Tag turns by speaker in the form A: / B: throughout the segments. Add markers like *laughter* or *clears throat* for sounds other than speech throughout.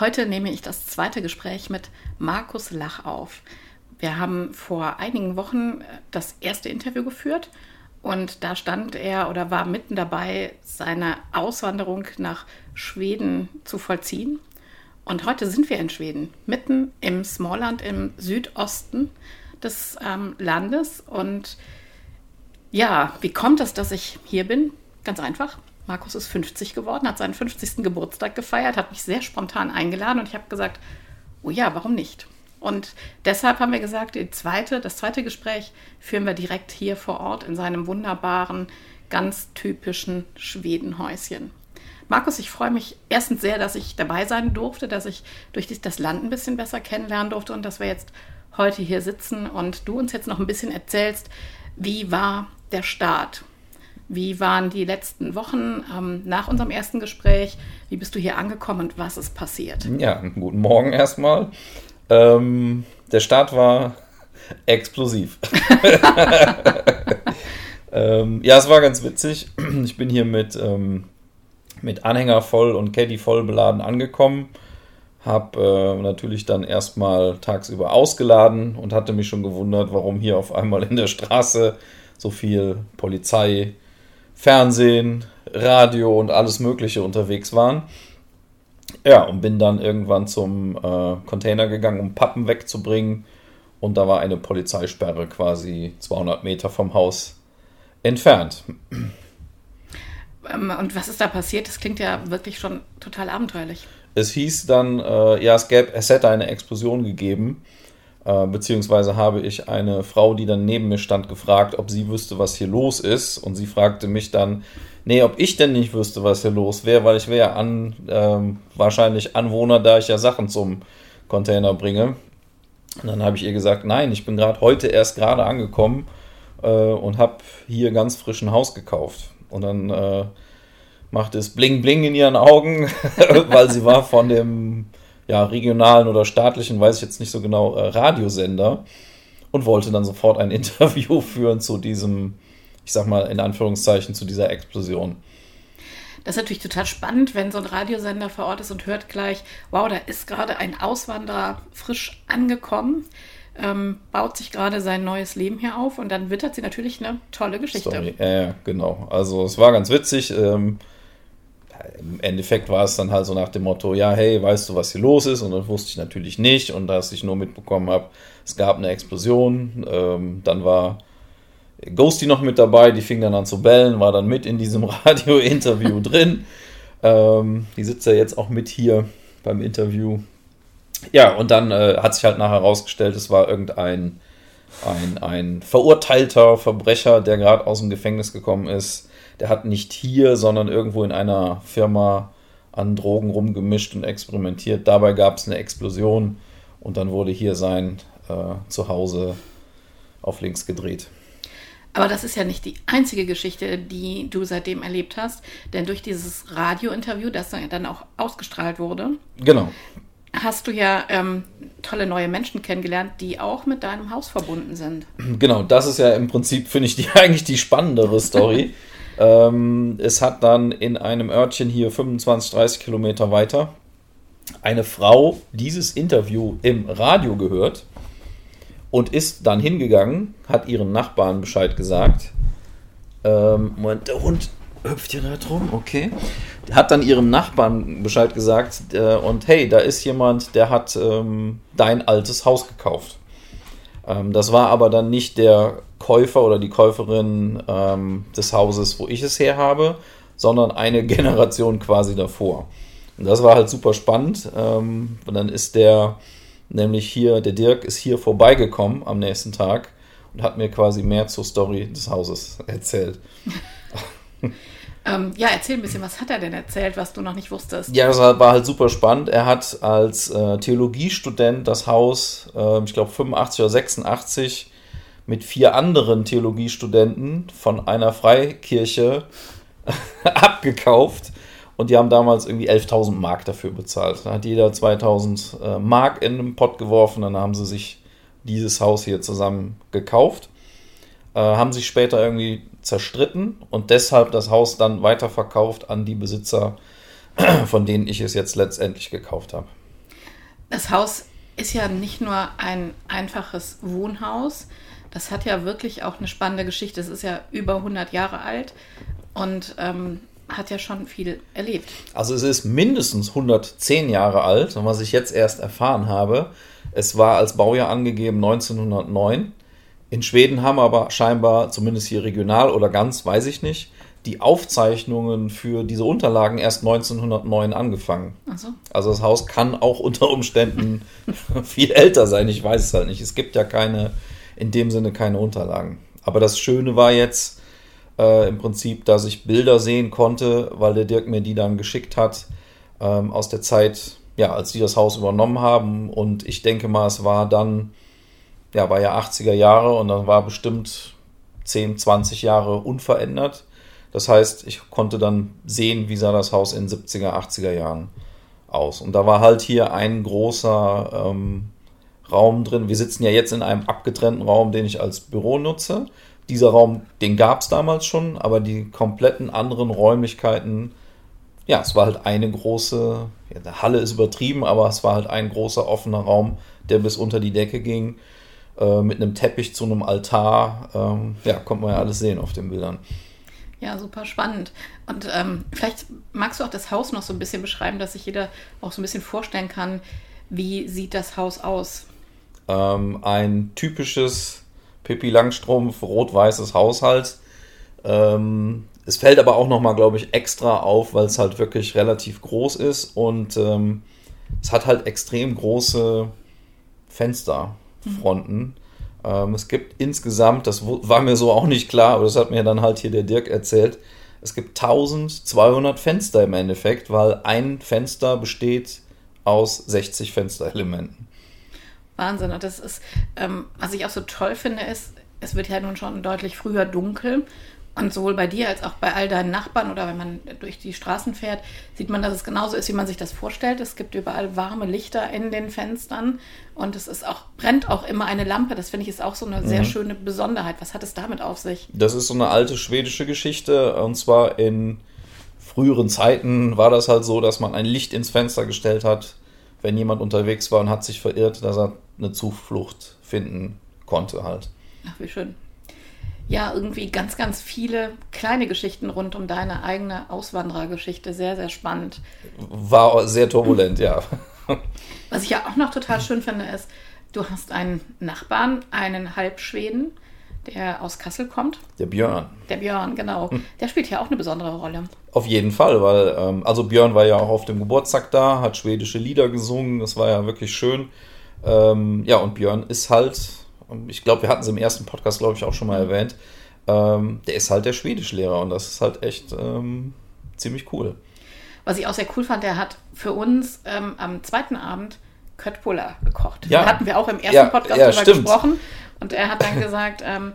A: Heute nehme ich das zweite Gespräch mit Markus Lach auf. Wir haben vor einigen Wochen das erste Interview geführt und da stand er oder war mitten dabei, seine Auswanderung nach Schweden zu vollziehen. Und heute sind wir in Schweden, mitten im Smallland im Südosten des ähm, Landes. Und ja, wie kommt es, dass ich hier bin? Ganz einfach. Markus ist 50 geworden, hat seinen 50. Geburtstag gefeiert, hat mich sehr spontan eingeladen und ich habe gesagt, oh ja, warum nicht? Und deshalb haben wir gesagt, zweite, das zweite Gespräch führen wir direkt hier vor Ort in seinem wunderbaren, ganz typischen Schwedenhäuschen. Markus, ich freue mich erstens sehr, dass ich dabei sein durfte, dass ich durch das Land ein bisschen besser kennenlernen durfte und dass wir jetzt heute hier sitzen und du uns jetzt noch ein bisschen erzählst, wie war der Start? Wie waren die letzten Wochen ähm, nach unserem ersten Gespräch? Wie bist du hier angekommen und was ist passiert?
B: Ja, guten Morgen erstmal. Ähm, der Start war *laughs* explosiv. *laughs* ähm, ja, es war ganz witzig. Ich bin hier mit, ähm, mit Anhänger voll und Caddy voll beladen angekommen. Hab äh, natürlich dann erstmal tagsüber ausgeladen und hatte mich schon gewundert, warum hier auf einmal in der Straße so viel Polizei, Fernsehen, Radio und alles Mögliche unterwegs waren. Ja, und bin dann irgendwann zum äh, Container gegangen, um Pappen wegzubringen. Und da war eine Polizeisperre quasi 200 Meter vom Haus entfernt.
A: Ähm, und was ist da passiert? Das klingt ja wirklich schon total abenteuerlich.
B: Es hieß dann, äh, ja, es, gäbe, es hätte eine Explosion gegeben. Äh, beziehungsweise habe ich eine Frau, die dann neben mir stand, gefragt, ob sie wüsste, was hier los ist. Und sie fragte mich dann, nee, ob ich denn nicht wüsste, was hier los wäre, weil ich wäre an, ähm, wahrscheinlich Anwohner, da ich ja Sachen zum Container bringe. Und dann habe ich ihr gesagt, nein, ich bin gerade heute erst gerade angekommen äh, und habe hier ganz frischen Haus gekauft. Und dann äh, machte es bling bling in ihren Augen, *laughs* weil sie war von dem ja, regionalen oder staatlichen, weiß ich jetzt nicht so genau, äh, Radiosender und wollte dann sofort ein *laughs* Interview führen zu diesem, ich sag mal in Anführungszeichen, zu dieser Explosion.
A: Das ist natürlich total spannend, wenn so ein Radiosender vor Ort ist und hört gleich, wow, da ist gerade ein Auswanderer frisch angekommen, ähm, baut sich gerade sein neues Leben hier auf und dann wittert sie natürlich eine tolle Geschichte.
B: Sorry. Äh, genau. Also es war ganz witzig. Ähm, im Endeffekt war es dann halt so nach dem Motto, ja, hey, weißt du, was hier los ist? Und das wusste ich natürlich nicht. Und dass ich nur mitbekommen habe, es gab eine Explosion. Ähm, dann war Ghosty noch mit dabei, die fing dann an zu bellen, war dann mit in diesem *laughs* Radio-Interview drin. Ähm, die sitzt ja jetzt auch mit hier beim Interview. Ja, und dann äh, hat sich halt nachher herausgestellt, es war irgendein ein, ein verurteilter Verbrecher, der gerade aus dem Gefängnis gekommen ist der hat nicht hier, sondern irgendwo in einer Firma an Drogen rumgemischt und experimentiert. Dabei gab es eine Explosion und dann wurde hier sein äh, Zuhause auf links gedreht.
A: Aber das ist ja nicht die einzige Geschichte, die du seitdem erlebt hast, denn durch dieses Radiointerview, das dann auch ausgestrahlt wurde,
B: genau.
A: hast du ja ähm, tolle neue Menschen kennengelernt, die auch mit deinem Haus verbunden sind.
B: Genau, das ist ja im Prinzip, finde ich, die, *laughs* eigentlich die spannendere Story. *laughs* Ähm, es hat dann in einem Örtchen hier 25, 30 Kilometer weiter eine Frau dieses Interview im Radio gehört und ist dann hingegangen, hat ihren Nachbarn Bescheid gesagt. Ähm, Moment, der Hund hüpft hier da drum, okay. hat dann ihrem Nachbarn Bescheid gesagt äh, und hey, da ist jemand, der hat ähm, dein altes Haus gekauft. Ähm, das war aber dann nicht der Käufer oder die Käuferin ähm, des Hauses, wo ich es her habe, sondern eine *laughs* Generation quasi davor. Und das war halt super spannend. Ähm, und dann ist der, nämlich hier, der Dirk ist hier vorbeigekommen am nächsten Tag und hat mir quasi mehr zur Story des Hauses erzählt. *laughs*
A: Ähm, ja, erzähl ein bisschen, was hat er denn erzählt, was du noch nicht wusstest?
B: Ja, das war halt super spannend. Er hat als äh, Theologiestudent das Haus, äh, ich glaube 85 oder 86, mit vier anderen Theologiestudenten von einer Freikirche *laughs* abgekauft. Und die haben damals irgendwie 11.000 Mark dafür bezahlt. Da hat jeder 2.000 äh, Mark in den Pott geworfen. Dann haben sie sich dieses Haus hier zusammen gekauft. Äh, haben sich später irgendwie zerstritten und deshalb das Haus dann weiterverkauft an die Besitzer, *clears throat* von denen ich es jetzt letztendlich gekauft habe.
A: Das Haus ist ja nicht nur ein einfaches Wohnhaus, das hat ja wirklich auch eine spannende Geschichte. Es ist ja über 100 Jahre alt und ähm, hat ja schon viel erlebt.
B: Also es ist mindestens 110 Jahre alt und was ich jetzt erst erfahren habe, es war als Baujahr angegeben 1909 in Schweden haben aber scheinbar, zumindest hier regional oder ganz, weiß ich nicht, die Aufzeichnungen für diese Unterlagen erst 1909 angefangen. So. Also das Haus kann auch unter Umständen *laughs* viel älter sein. Ich weiß es halt nicht. Es gibt ja keine, in dem Sinne keine Unterlagen. Aber das Schöne war jetzt äh, im Prinzip, dass ich Bilder sehen konnte, weil der Dirk mir die dann geschickt hat ähm, aus der Zeit, ja, als die das Haus übernommen haben. Und ich denke mal, es war dann ja, war ja 80er Jahre und dann war bestimmt 10, 20 Jahre unverändert. Das heißt, ich konnte dann sehen, wie sah das Haus in 70er, 80er Jahren aus. Und da war halt hier ein großer ähm, Raum drin. Wir sitzen ja jetzt in einem abgetrennten Raum, den ich als Büro nutze. Dieser Raum, den gab es damals schon, aber die kompletten anderen Räumlichkeiten, ja, es war halt eine große, ja, Halle ist übertrieben, aber es war halt ein großer offener Raum, der bis unter die Decke ging. Äh, mit einem Teppich zu einem Altar. Ähm, ja, kommt man ja alles sehen auf den Bildern.
A: Ja, super spannend. Und ähm, vielleicht magst du auch das Haus noch so ein bisschen beschreiben, dass sich jeder auch so ein bisschen vorstellen kann, wie sieht das Haus aus?
B: Ähm, ein typisches Pippi Langstrumpf rot-weißes Haushalt. Ähm, es fällt aber auch nochmal, glaube ich, extra auf, weil es halt wirklich relativ groß ist und ähm, es hat halt extrem große Fenster. Fronten. Ähm, es gibt insgesamt, das war mir so auch nicht klar, aber das hat mir dann halt hier der Dirk erzählt, es gibt 1200 Fenster im Endeffekt, weil ein Fenster besteht aus 60 Fensterelementen.
A: Wahnsinn. Und das ist, ähm, was ich auch so toll finde, ist, es wird ja nun schon deutlich früher dunkel. Und sowohl bei dir als auch bei all deinen Nachbarn oder wenn man durch die Straßen fährt, sieht man, dass es genauso ist, wie man sich das vorstellt. Es gibt überall warme Lichter in den Fenstern und es ist auch, brennt auch immer eine Lampe. Das finde ich ist auch so eine mhm. sehr schöne Besonderheit. Was hat es damit auf sich?
B: Das ist so eine alte schwedische Geschichte und zwar in früheren Zeiten war das halt so, dass man ein Licht ins Fenster gestellt hat, wenn jemand unterwegs war und hat sich verirrt, dass er eine Zuflucht finden konnte halt.
A: Ach, wie schön ja irgendwie ganz, ganz viele kleine Geschichten rund um deine eigene Auswanderergeschichte. Sehr, sehr spannend.
B: War sehr turbulent, ja. *laughs*
A: Was ich ja auch noch total schön finde, ist, du hast einen Nachbarn, einen Halbschweden, der aus Kassel kommt.
B: Der Björn.
A: Der Björn, genau. Hm. Der spielt ja auch eine besondere Rolle.
B: Auf jeden Fall, weil, ähm, also Björn war ja auch auf dem Geburtstag da, hat schwedische Lieder gesungen, das war ja wirklich schön. Ähm, ja, und Björn ist halt ich glaube, wir hatten es im ersten Podcast, glaube ich, auch schon mal erwähnt, ähm, der ist halt der Schwedischlehrer und das ist halt echt ähm, ziemlich cool.
A: Was ich auch sehr cool fand, der hat für uns ähm, am zweiten Abend Köttbullar gekocht. Ja. Da hatten wir auch im ersten ja, Podcast ja, darüber stimmt. gesprochen und er hat dann gesagt, ähm,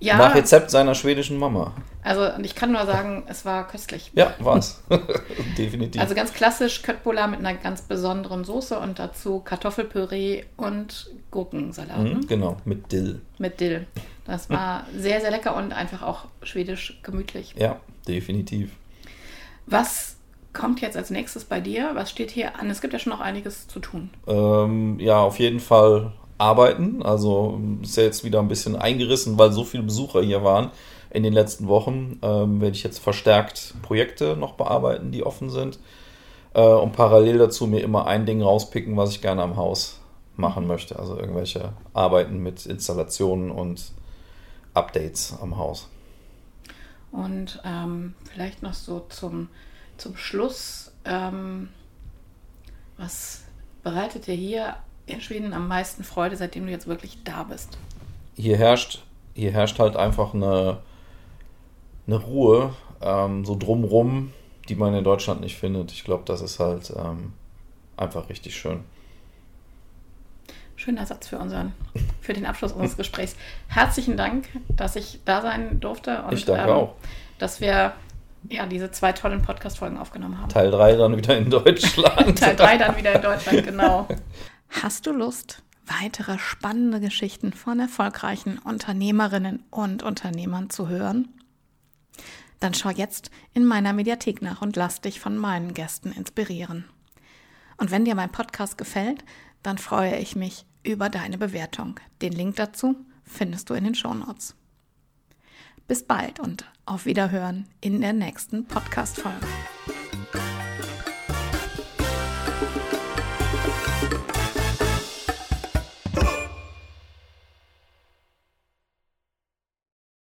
A: ja.
B: Nach Rezept seiner schwedischen Mama.
A: Also ich kann nur sagen, es war köstlich.
B: Ja, war es. *laughs* Definitiv.
A: Also ganz klassisch Köttbullar mit einer ganz besonderen Soße und dazu Kartoffelpüree und Gurkensalat. Mhm,
B: ne? Genau, mit Dill.
A: Mit Dill. Das war sehr, sehr lecker und einfach auch schwedisch gemütlich.
B: Ja, definitiv.
A: Was kommt jetzt als nächstes bei dir? Was steht hier an? Es gibt ja schon noch einiges zu tun.
B: Ähm, ja, auf jeden Fall arbeiten. Also ist ja jetzt wieder ein bisschen eingerissen, weil so viele Besucher hier waren. in den letzten Wochen ähm, werde ich jetzt verstärkt Projekte noch bearbeiten, die offen sind. Äh, und parallel dazu mir immer ein Ding rauspicken, was ich gerne am Haus machen möchte. Also irgendwelche Arbeiten mit Installationen und Updates am Haus.
A: Und ähm, vielleicht noch so zum, zum Schluss, ähm, was bereitet dir hier in Schweden am meisten Freude, seitdem du jetzt wirklich da bist?
B: Hier herrscht, hier herrscht halt einfach eine, eine Ruhe, ähm, so drumrum, die man in Deutschland nicht findet. Ich glaube, das ist halt ähm, einfach richtig schön.
A: Schöner Satz für unseren, für den Abschluss unseres *laughs* Gesprächs. Herzlichen Dank, dass ich da sein durfte
B: und ich danke ähm, auch.
A: dass wir ja diese zwei tollen Podcast-Folgen aufgenommen haben.
B: Teil 3 dann wieder in Deutschland. *laughs*
A: Teil 3 dann wieder in Deutschland, *laughs* genau. Hast du Lust, weitere spannende Geschichten von erfolgreichen Unternehmerinnen und Unternehmern zu hören? Dann schau jetzt in meiner Mediathek nach und lass dich von meinen Gästen inspirieren. Und wenn dir mein Podcast gefällt, dann freue ich mich über deine Bewertung. Den Link dazu findest du in den Shownotes. Bis bald und auf Wiederhören in der nächsten Podcast-Folge.